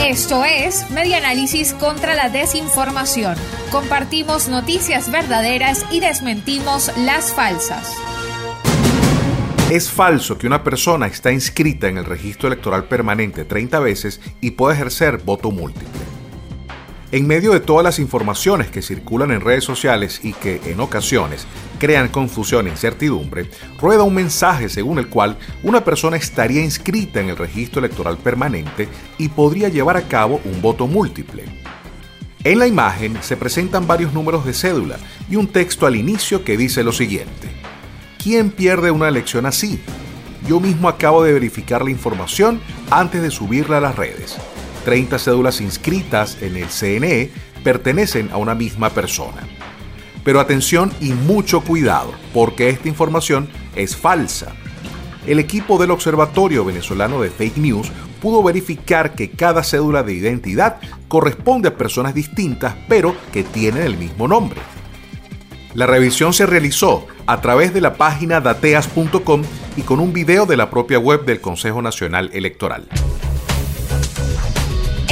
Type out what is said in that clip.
Esto es Media Análisis contra la Desinformación. Compartimos noticias verdaderas y desmentimos las falsas. Es falso que una persona está inscrita en el registro electoral permanente 30 veces y puede ejercer voto múltiple. En medio de todas las informaciones que circulan en redes sociales y que en ocasiones crean confusión e incertidumbre, rueda un mensaje según el cual una persona estaría inscrita en el registro electoral permanente y podría llevar a cabo un voto múltiple. En la imagen se presentan varios números de cédula y un texto al inicio que dice lo siguiente. ¿Quién pierde una elección así? Yo mismo acabo de verificar la información antes de subirla a las redes. 30 cédulas inscritas en el CNE pertenecen a una misma persona. Pero atención y mucho cuidado, porque esta información es falsa. El equipo del Observatorio Venezolano de Fake News pudo verificar que cada cédula de identidad corresponde a personas distintas, pero que tienen el mismo nombre. La revisión se realizó a través de la página dateas.com y con un video de la propia web del Consejo Nacional Electoral.